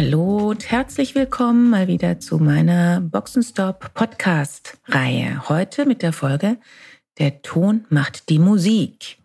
Hallo und herzlich willkommen mal wieder zu meiner Boxenstop Podcast Reihe. Heute mit der Folge Der Ton macht die Musik.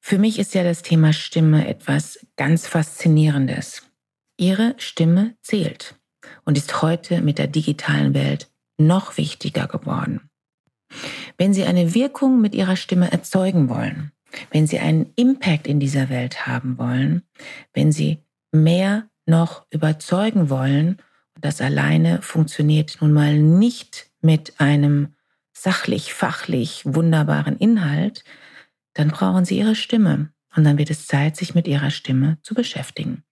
Für mich ist ja das Thema Stimme etwas ganz Faszinierendes. Ihre Stimme zählt und ist heute mit der digitalen Welt noch wichtiger geworden. Wenn Sie eine Wirkung mit Ihrer Stimme erzeugen wollen, wenn Sie einen Impact in dieser Welt haben wollen, wenn Sie mehr noch überzeugen wollen. Und das alleine funktioniert nun mal nicht mit einem sachlich, fachlich wunderbaren Inhalt, dann brauchen Sie Ihre Stimme. Und dann wird es Zeit, sich mit Ihrer Stimme zu beschäftigen.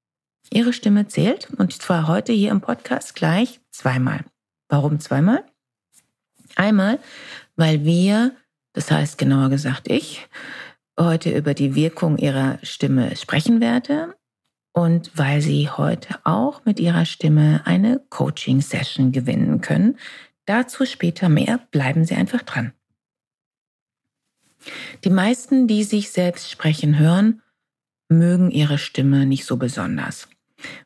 Ihre Stimme zählt und zwar heute hier im Podcast gleich zweimal. Warum zweimal? Einmal, weil wir, das heißt genauer gesagt ich, heute über die Wirkung Ihrer Stimme sprechen werde und weil Sie heute auch mit Ihrer Stimme eine Coaching-Session gewinnen können. Dazu später mehr, bleiben Sie einfach dran. Die meisten, die sich selbst sprechen hören, mögen ihre Stimme nicht so besonders.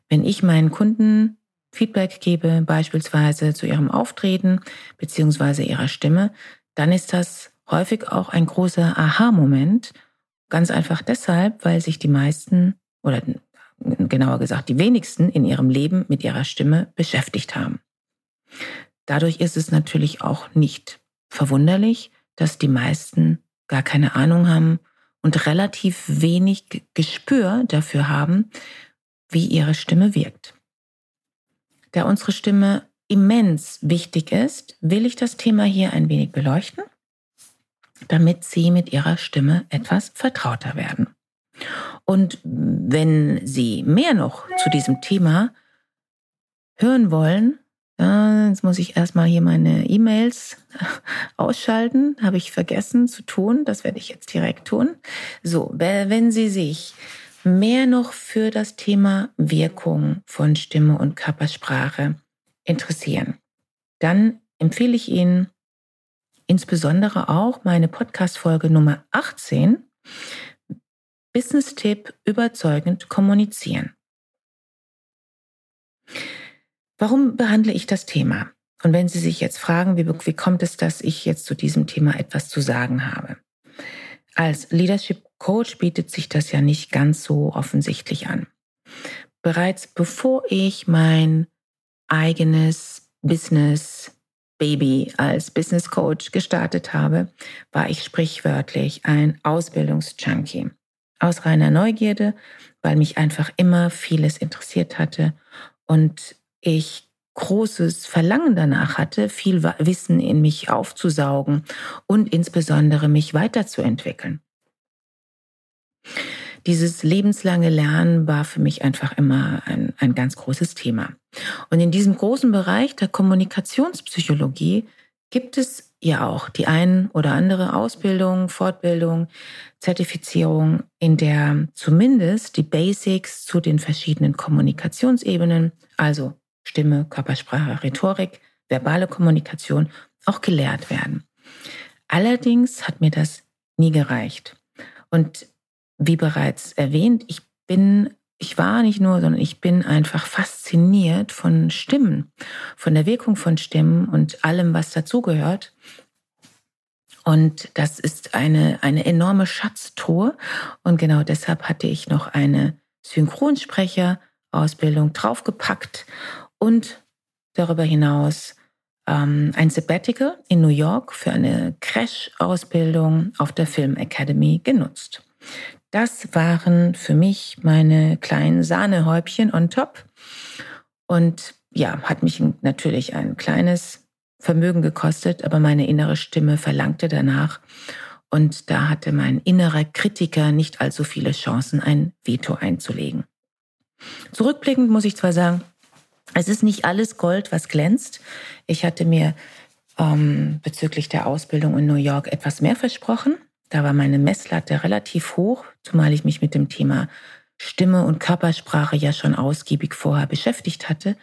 Wenn ich meinen Kunden Feedback gebe, beispielsweise zu ihrem Auftreten bzw. ihrer Stimme, dann ist das häufig auch ein großer Aha-Moment. Ganz einfach deshalb, weil sich die meisten oder genauer gesagt die wenigsten in ihrem Leben mit ihrer Stimme beschäftigt haben. Dadurch ist es natürlich auch nicht verwunderlich, dass die meisten gar keine Ahnung haben und relativ wenig Gespür dafür haben, wie ihre Stimme wirkt. Da unsere Stimme immens wichtig ist, will ich das Thema hier ein wenig beleuchten, damit Sie mit Ihrer Stimme etwas vertrauter werden. Und wenn Sie mehr noch zu diesem Thema hören wollen, jetzt muss ich erstmal hier meine E-Mails ausschalten. Habe ich vergessen zu tun. Das werde ich jetzt direkt tun. So, wenn Sie sich mehr noch für das Thema Wirkung von Stimme und Körpersprache interessieren, dann empfehle ich Ihnen insbesondere auch meine Podcast-Folge Nummer 18 Business-Tipp überzeugend kommunizieren. Warum behandle ich das Thema? Und wenn Sie sich jetzt fragen, wie, wie kommt es, dass ich jetzt zu diesem Thema etwas zu sagen habe? Als Leadership Coach bietet sich das ja nicht ganz so offensichtlich an. Bereits bevor ich mein eigenes Business Baby als Business Coach gestartet habe, war ich sprichwörtlich ein Ausbildungsjunkie aus reiner Neugierde, weil mich einfach immer vieles interessiert hatte und ich großes Verlangen danach hatte, viel Wissen in mich aufzusaugen und insbesondere mich weiterzuentwickeln. Dieses lebenslange Lernen war für mich einfach immer ein, ein ganz großes Thema. Und in diesem großen Bereich der Kommunikationspsychologie gibt es ja auch die ein oder andere Ausbildung, Fortbildung, Zertifizierung, in der zumindest die Basics zu den verschiedenen Kommunikationsebenen, also Stimme, Körpersprache, Rhetorik, verbale Kommunikation, auch gelehrt werden. Allerdings hat mir das nie gereicht. Und wie bereits erwähnt, ich bin ich war nicht nur, sondern ich bin einfach fasziniert von Stimmen, von der Wirkung von Stimmen und allem, was dazugehört. Und das ist eine, eine enorme Schatztruhe. Und genau deshalb hatte ich noch eine Synchronsprecher-Ausbildung draufgepackt und darüber hinaus ähm, ein Sabbatical in New York für eine Crash-Ausbildung auf der Film Academy genutzt. Das waren für mich meine kleinen Sahnehäubchen on top. Und ja, hat mich natürlich ein kleines Vermögen gekostet, aber meine innere Stimme verlangte danach. Und da hatte mein innerer Kritiker nicht allzu viele Chancen, ein Veto einzulegen. Zurückblickend muss ich zwar sagen, es ist nicht alles Gold, was glänzt. Ich hatte mir ähm, bezüglich der Ausbildung in New York etwas mehr versprochen. Da war meine Messlatte relativ hoch, zumal ich mich mit dem Thema Stimme und Körpersprache ja schon ausgiebig vorher beschäftigt hatte.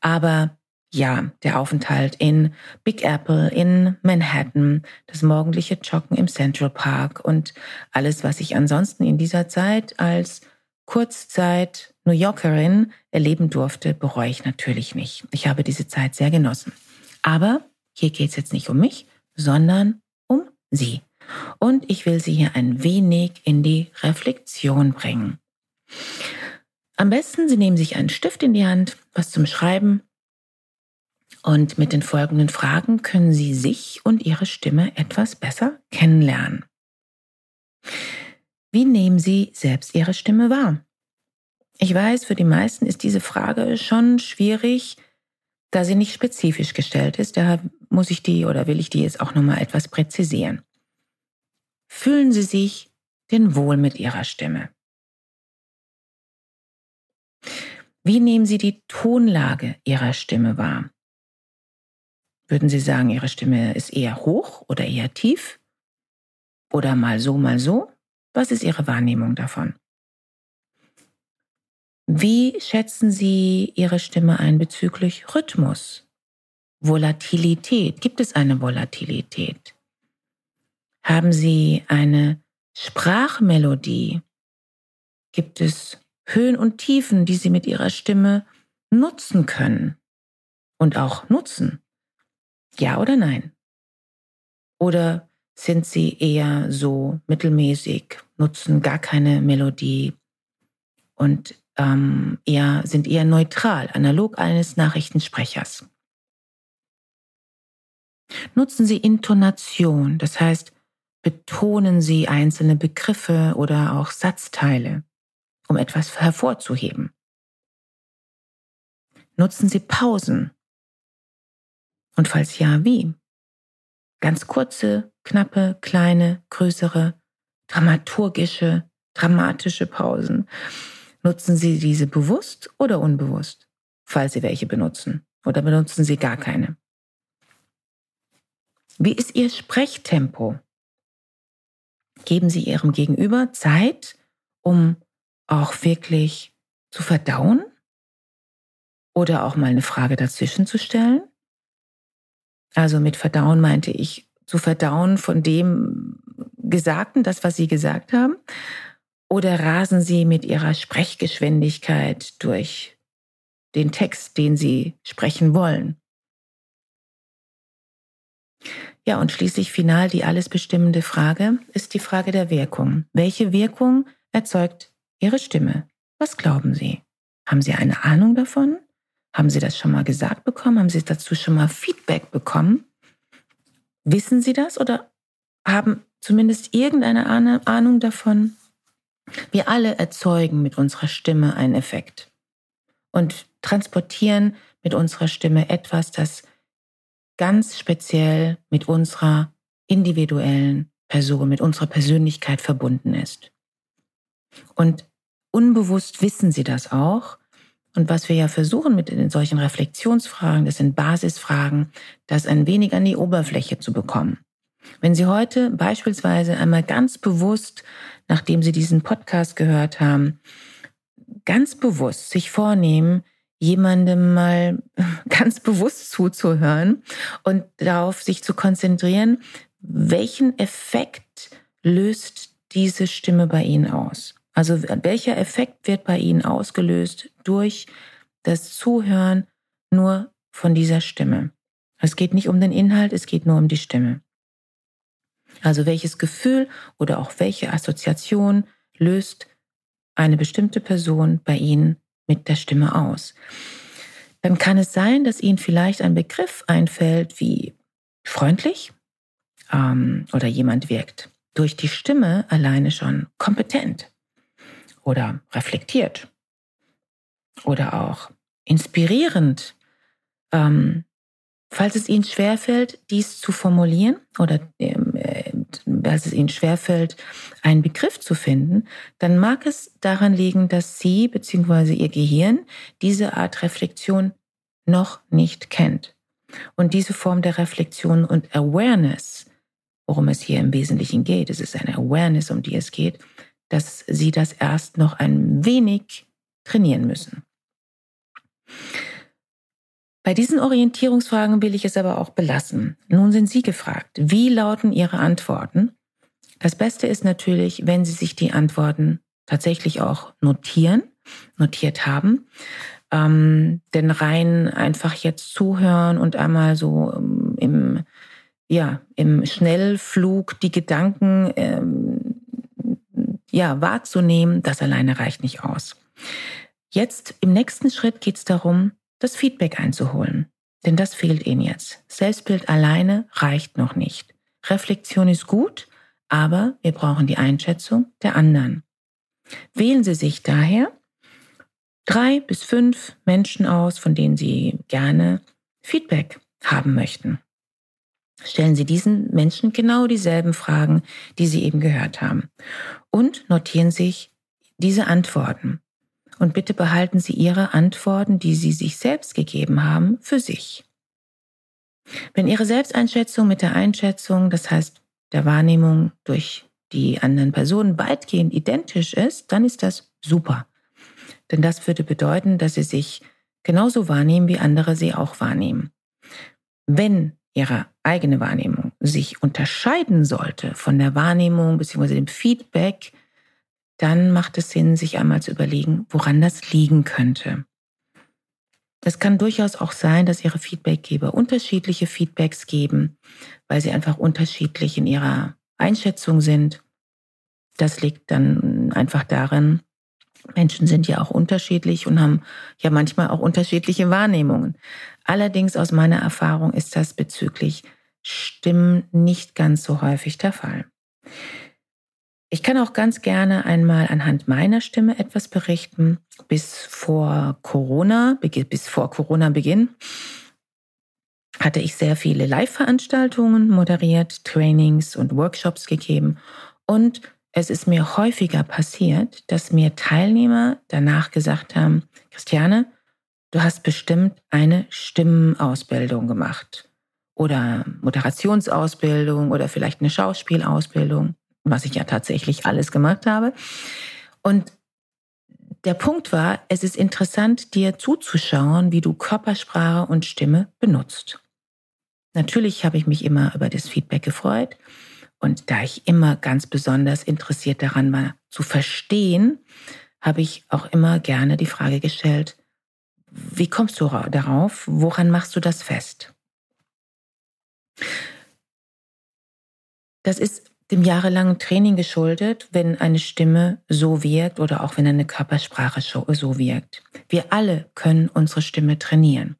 Aber ja, der Aufenthalt in Big Apple, in Manhattan, das morgendliche Joggen im Central Park und alles, was ich ansonsten in dieser Zeit als Kurzzeit New Yorkerin erleben durfte, bereue ich natürlich nicht. Ich habe diese Zeit sehr genossen. Aber hier geht es jetzt nicht um mich, sondern um Sie. Und ich will Sie hier ein wenig in die Reflexion bringen. Am besten, Sie nehmen sich einen Stift in die Hand, was zum Schreiben. Und mit den folgenden Fragen können Sie sich und Ihre Stimme etwas besser kennenlernen. Wie nehmen Sie selbst Ihre Stimme wahr? Ich weiß, für die meisten ist diese Frage schon schwierig, da sie nicht spezifisch gestellt ist. Daher muss ich die oder will ich die jetzt auch nochmal etwas präzisieren. Fühlen Sie sich denn wohl mit Ihrer Stimme? Wie nehmen Sie die Tonlage Ihrer Stimme wahr? Würden Sie sagen, Ihre Stimme ist eher hoch oder eher tief? Oder mal so, mal so? Was ist Ihre Wahrnehmung davon? Wie schätzen Sie Ihre Stimme ein bezüglich Rhythmus? Volatilität? Gibt es eine Volatilität? Haben Sie eine Sprachmelodie? Gibt es Höhen und Tiefen, die Sie mit Ihrer Stimme nutzen können und auch nutzen? Ja oder nein? Oder sind Sie eher so mittelmäßig, nutzen gar keine Melodie und ähm, eher, sind eher neutral, analog eines Nachrichtensprechers? Nutzen Sie Intonation, das heißt, betonen Sie einzelne Begriffe oder auch Satzteile um etwas hervorzuheben? Nutzen Sie Pausen? Und falls ja, wie? Ganz kurze, knappe, kleine, größere, dramaturgische, dramatische Pausen. Nutzen Sie diese bewusst oder unbewusst, falls Sie welche benutzen? Oder benutzen Sie gar keine? Wie ist Ihr Sprechtempo? Geben Sie Ihrem Gegenüber Zeit, um auch wirklich zu verdauen? Oder auch mal eine Frage dazwischen zu stellen? Also mit Verdauen meinte ich zu verdauen von dem Gesagten, das, was Sie gesagt haben? Oder rasen Sie mit Ihrer Sprechgeschwindigkeit durch den Text, den Sie sprechen wollen? Ja, und schließlich final die alles bestimmende Frage ist die Frage der Wirkung. Welche Wirkung erzeugt Ihre Stimme. Was glauben Sie? Haben Sie eine Ahnung davon? Haben Sie das schon mal gesagt bekommen? Haben Sie dazu schon mal Feedback bekommen? Wissen Sie das oder haben zumindest irgendeine Ahnung davon? Wir alle erzeugen mit unserer Stimme einen Effekt und transportieren mit unserer Stimme etwas, das ganz speziell mit unserer individuellen Person, mit unserer Persönlichkeit verbunden ist. Und unbewusst wissen sie das auch. Und was wir ja versuchen mit solchen Reflexionsfragen, das sind Basisfragen, das ein wenig an die Oberfläche zu bekommen. Wenn Sie heute beispielsweise einmal ganz bewusst, nachdem Sie diesen Podcast gehört haben, ganz bewusst sich vornehmen, jemandem mal ganz bewusst zuzuhören und darauf sich zu konzentrieren, welchen Effekt löst diese Stimme bei Ihnen aus? Also welcher Effekt wird bei Ihnen ausgelöst durch das Zuhören nur von dieser Stimme? Es geht nicht um den Inhalt, es geht nur um die Stimme. Also welches Gefühl oder auch welche Assoziation löst eine bestimmte Person bei Ihnen mit der Stimme aus? Dann kann es sein, dass Ihnen vielleicht ein Begriff einfällt wie freundlich ähm, oder jemand wirkt durch die Stimme alleine schon kompetent oder reflektiert oder auch inspirierend. Ähm, falls es Ihnen schwerfällt, dies zu formulieren oder ähm, dass es ihnen schwerfällt, einen Begriff zu finden, dann mag es daran liegen, dass sie bzw. ihr Gehirn diese Art Reflexion noch nicht kennt. Und diese Form der Reflexion und Awareness, worum es hier im Wesentlichen geht, es ist eine Awareness, um die es geht, dass sie das erst noch ein wenig trainieren müssen. Bei diesen Orientierungsfragen will ich es aber auch belassen. Nun sind Sie gefragt, wie lauten Ihre Antworten? Das Beste ist natürlich, wenn Sie sich die Antworten tatsächlich auch notieren, notiert haben. Ähm, denn rein einfach jetzt zuhören und einmal so ähm, im, ja, im Schnellflug die Gedanken ähm, ja, wahrzunehmen, das alleine reicht nicht aus. Jetzt im nächsten Schritt geht es darum, das Feedback einzuholen. Denn das fehlt Ihnen jetzt. Selbstbild alleine reicht noch nicht. Reflexion ist gut, aber wir brauchen die Einschätzung der anderen. Wählen Sie sich daher drei bis fünf Menschen aus, von denen Sie gerne Feedback haben möchten. Stellen Sie diesen Menschen genau dieselben Fragen, die Sie eben gehört haben. Und notieren sich diese Antworten und bitte behalten Sie Ihre Antworten, die Sie sich selbst gegeben haben, für sich. Wenn Ihre Selbsteinschätzung mit der Einschätzung, das heißt der Wahrnehmung durch die anderen Personen weitgehend identisch ist, dann ist das super. Denn das würde bedeuten, dass Sie sich genauso wahrnehmen, wie andere Sie auch wahrnehmen. Wenn Ihre eigene Wahrnehmung sich unterscheiden sollte von der Wahrnehmung bzw. dem Feedback dann macht es Sinn, sich einmal zu überlegen, woran das liegen könnte. Es kann durchaus auch sein, dass Ihre Feedbackgeber unterschiedliche Feedbacks geben, weil sie einfach unterschiedlich in ihrer Einschätzung sind. Das liegt dann einfach darin, Menschen sind ja auch unterschiedlich und haben ja manchmal auch unterschiedliche Wahrnehmungen. Allerdings aus meiner Erfahrung ist das bezüglich Stimmen nicht ganz so häufig der Fall. Ich kann auch ganz gerne einmal anhand meiner Stimme etwas berichten. Bis vor Corona, bis vor Corona-Beginn, hatte ich sehr viele Live-Veranstaltungen moderiert, Trainings und Workshops gegeben. Und es ist mir häufiger passiert, dass mir Teilnehmer danach gesagt haben, Christiane, du hast bestimmt eine Stimmenausbildung gemacht oder Moderationsausbildung oder vielleicht eine Schauspielausbildung was ich ja tatsächlich alles gemacht habe. Und der Punkt war, es ist interessant, dir zuzuschauen, wie du Körpersprache und Stimme benutzt. Natürlich habe ich mich immer über das Feedback gefreut. Und da ich immer ganz besonders interessiert daran war, zu verstehen, habe ich auch immer gerne die Frage gestellt, wie kommst du darauf? Woran machst du das fest? Das ist dem jahrelangen Training geschuldet, wenn eine Stimme so wirkt oder auch wenn eine Körpersprache so wirkt. Wir alle können unsere Stimme trainieren.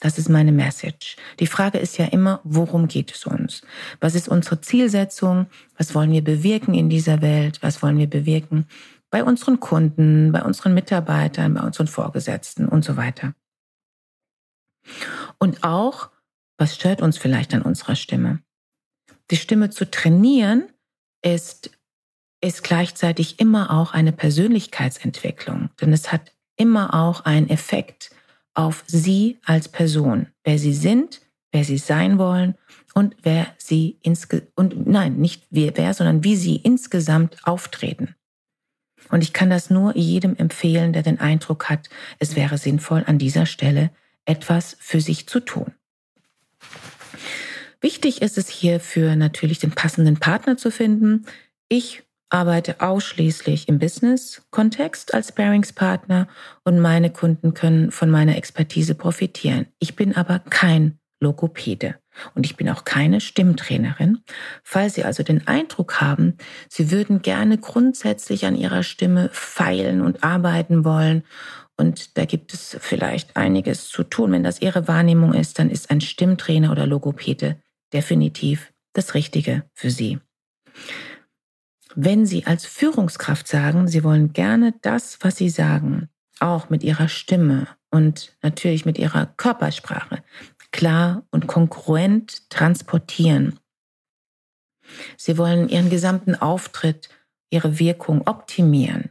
Das ist meine Message. Die Frage ist ja immer, worum geht es uns? Was ist unsere Zielsetzung? Was wollen wir bewirken in dieser Welt? Was wollen wir bewirken bei unseren Kunden, bei unseren Mitarbeitern, bei unseren Vorgesetzten und so weiter? Und auch, was stört uns vielleicht an unserer Stimme? Die Stimme zu trainieren ist, ist gleichzeitig immer auch eine Persönlichkeitsentwicklung, denn es hat immer auch einen Effekt auf Sie als Person, wer Sie sind, wer Sie sein wollen und wer Sie insge und nein, nicht wer, wer, sondern wie Sie insgesamt auftreten. Und ich kann das nur jedem empfehlen, der den Eindruck hat, es wäre sinnvoll, an dieser Stelle etwas für sich zu tun. Wichtig ist es hierfür natürlich den passenden Partner zu finden. Ich arbeite ausschließlich im Business-Kontext als Bearingspartner und meine Kunden können von meiner Expertise profitieren. Ich bin aber kein Logopäde und ich bin auch keine Stimmtrainerin. Falls Sie also den Eindruck haben, Sie würden gerne grundsätzlich an Ihrer Stimme feilen und arbeiten wollen und da gibt es vielleicht einiges zu tun. Wenn das Ihre Wahrnehmung ist, dann ist ein Stimmtrainer oder Logopäde definitiv das Richtige für Sie. Wenn Sie als Führungskraft sagen, Sie wollen gerne das, was Sie sagen, auch mit Ihrer Stimme und natürlich mit Ihrer Körpersprache klar und konkurrent transportieren, Sie wollen ihren gesamten Auftritt, ihre Wirkung optimieren.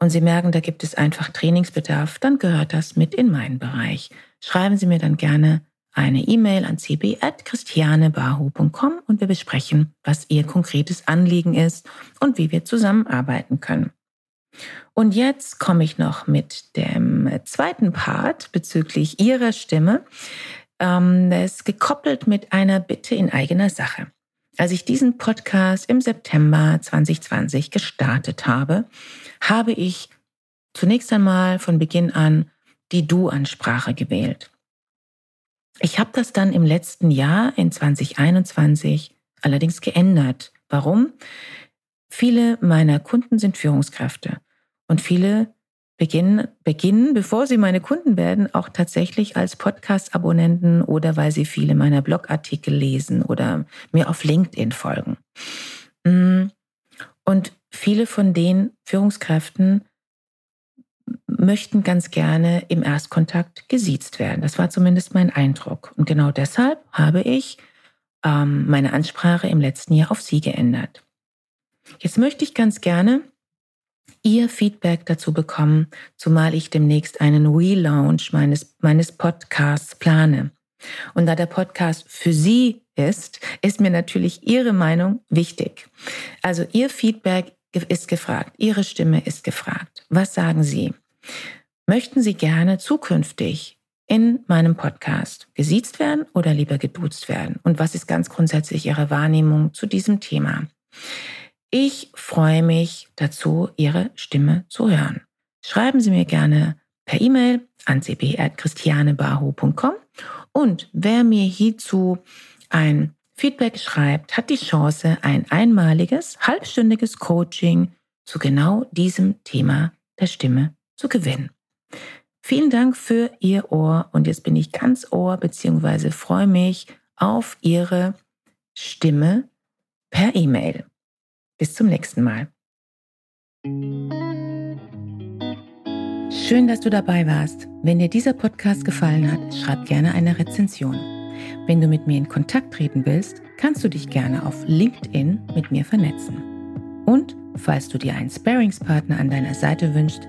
Und Sie merken, da gibt es einfach Trainingsbedarf, dann gehört das mit in meinen Bereich. Schreiben Sie mir dann gerne eine E-Mail an cb.christianebahu.com und wir besprechen, was Ihr konkretes Anliegen ist und wie wir zusammenarbeiten können. Und jetzt komme ich noch mit dem zweiten Part bezüglich Ihrer Stimme. Ähm, das ist gekoppelt mit einer Bitte in eigener Sache. Als ich diesen Podcast im September 2020 gestartet habe, habe ich zunächst einmal von Beginn an die Du-Ansprache gewählt. Ich habe das dann im letzten Jahr in 2021 allerdings geändert. Warum? Viele meiner Kunden sind Führungskräfte und viele beginnen, beginnen, bevor sie meine Kunden werden, auch tatsächlich als Podcast-Abonnenten oder weil sie viele meiner Blogartikel lesen oder mir auf LinkedIn folgen. Mm. Und viele von den Führungskräften möchten ganz gerne im Erstkontakt gesiezt werden. Das war zumindest mein Eindruck. Und genau deshalb habe ich ähm, meine Ansprache im letzten Jahr auf Sie geändert. Jetzt möchte ich ganz gerne Ihr Feedback dazu bekommen, zumal ich demnächst einen Relaunch meines, meines Podcasts plane. Und da der Podcast für Sie ist, ist mir natürlich Ihre Meinung wichtig. Also Ihr Feedback ist gefragt, Ihre Stimme ist gefragt. Was sagen Sie? Möchten Sie gerne zukünftig in meinem Podcast gesiezt werden oder lieber geduzt werden? Und was ist ganz grundsätzlich Ihre Wahrnehmung zu diesem Thema? Ich freue mich dazu, Ihre Stimme zu hören. Schreiben Sie mir gerne per E-Mail an cb.christianebahu.com und wer mir hierzu ein Feedback schreibt, hat die Chance, ein einmaliges, halbstündiges Coaching zu genau diesem Thema der Stimme zu gewinnen. Vielen Dank für Ihr Ohr und jetzt bin ich ganz Ohr bzw. freue mich auf Ihre Stimme per E-Mail. Bis zum nächsten Mal. Schön, dass du dabei warst. Wenn dir dieser Podcast gefallen hat, schreib gerne eine Rezension. Wenn du mit mir in Kontakt treten willst, kannst du dich gerne auf LinkedIn mit mir vernetzen. Und falls du dir einen Sparingspartner an deiner Seite wünschst,